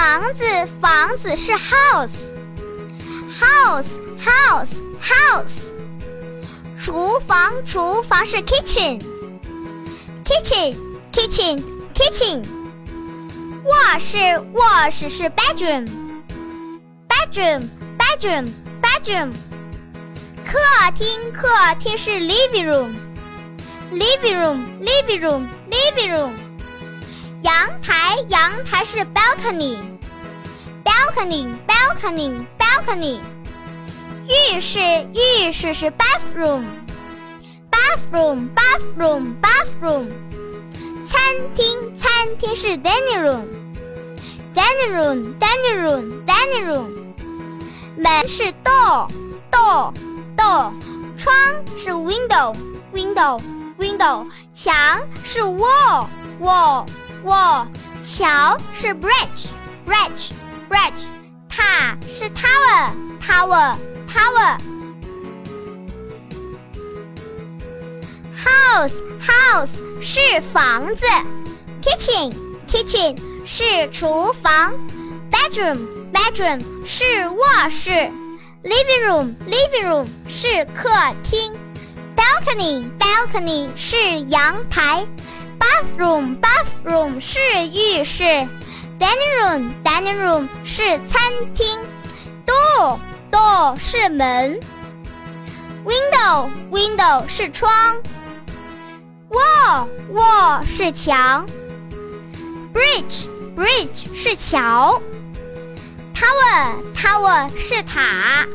房子，房子是 house，house，house，house。厨房，厨房是 kitchen，kitchen，kitchen，kitchen。卧室，卧室是 bedroom，bedroom，bedroom，bedroom。客厅，客厅是 living room，living room，living room，living room。阳台，阳台是 balcony，balcony，balcony，balcony。浴室，浴室是 bathroom，bathroom，bathroom，bathroom。餐厅，餐厅是 dining room，dining room，dining room，dining room。门是 door，door，door。窗是 window，window，window。墙是 wall，wall。 wall，桥是 bridge，bridge，bridge，塔是 tower，tower，tower。house，house 是房子，kitchen，kitchen 是厨房，bedroom，bedroom 是卧室，living room，living room 是客厅，balcony，balcony 是阳台。 Bathroom, bathroom 是浴室，dining room, dining room 是餐厅，door, door 是门，window, window 是窗，wall, wall 是墙，bridge, bridge 是桥，tower, tower 是塔。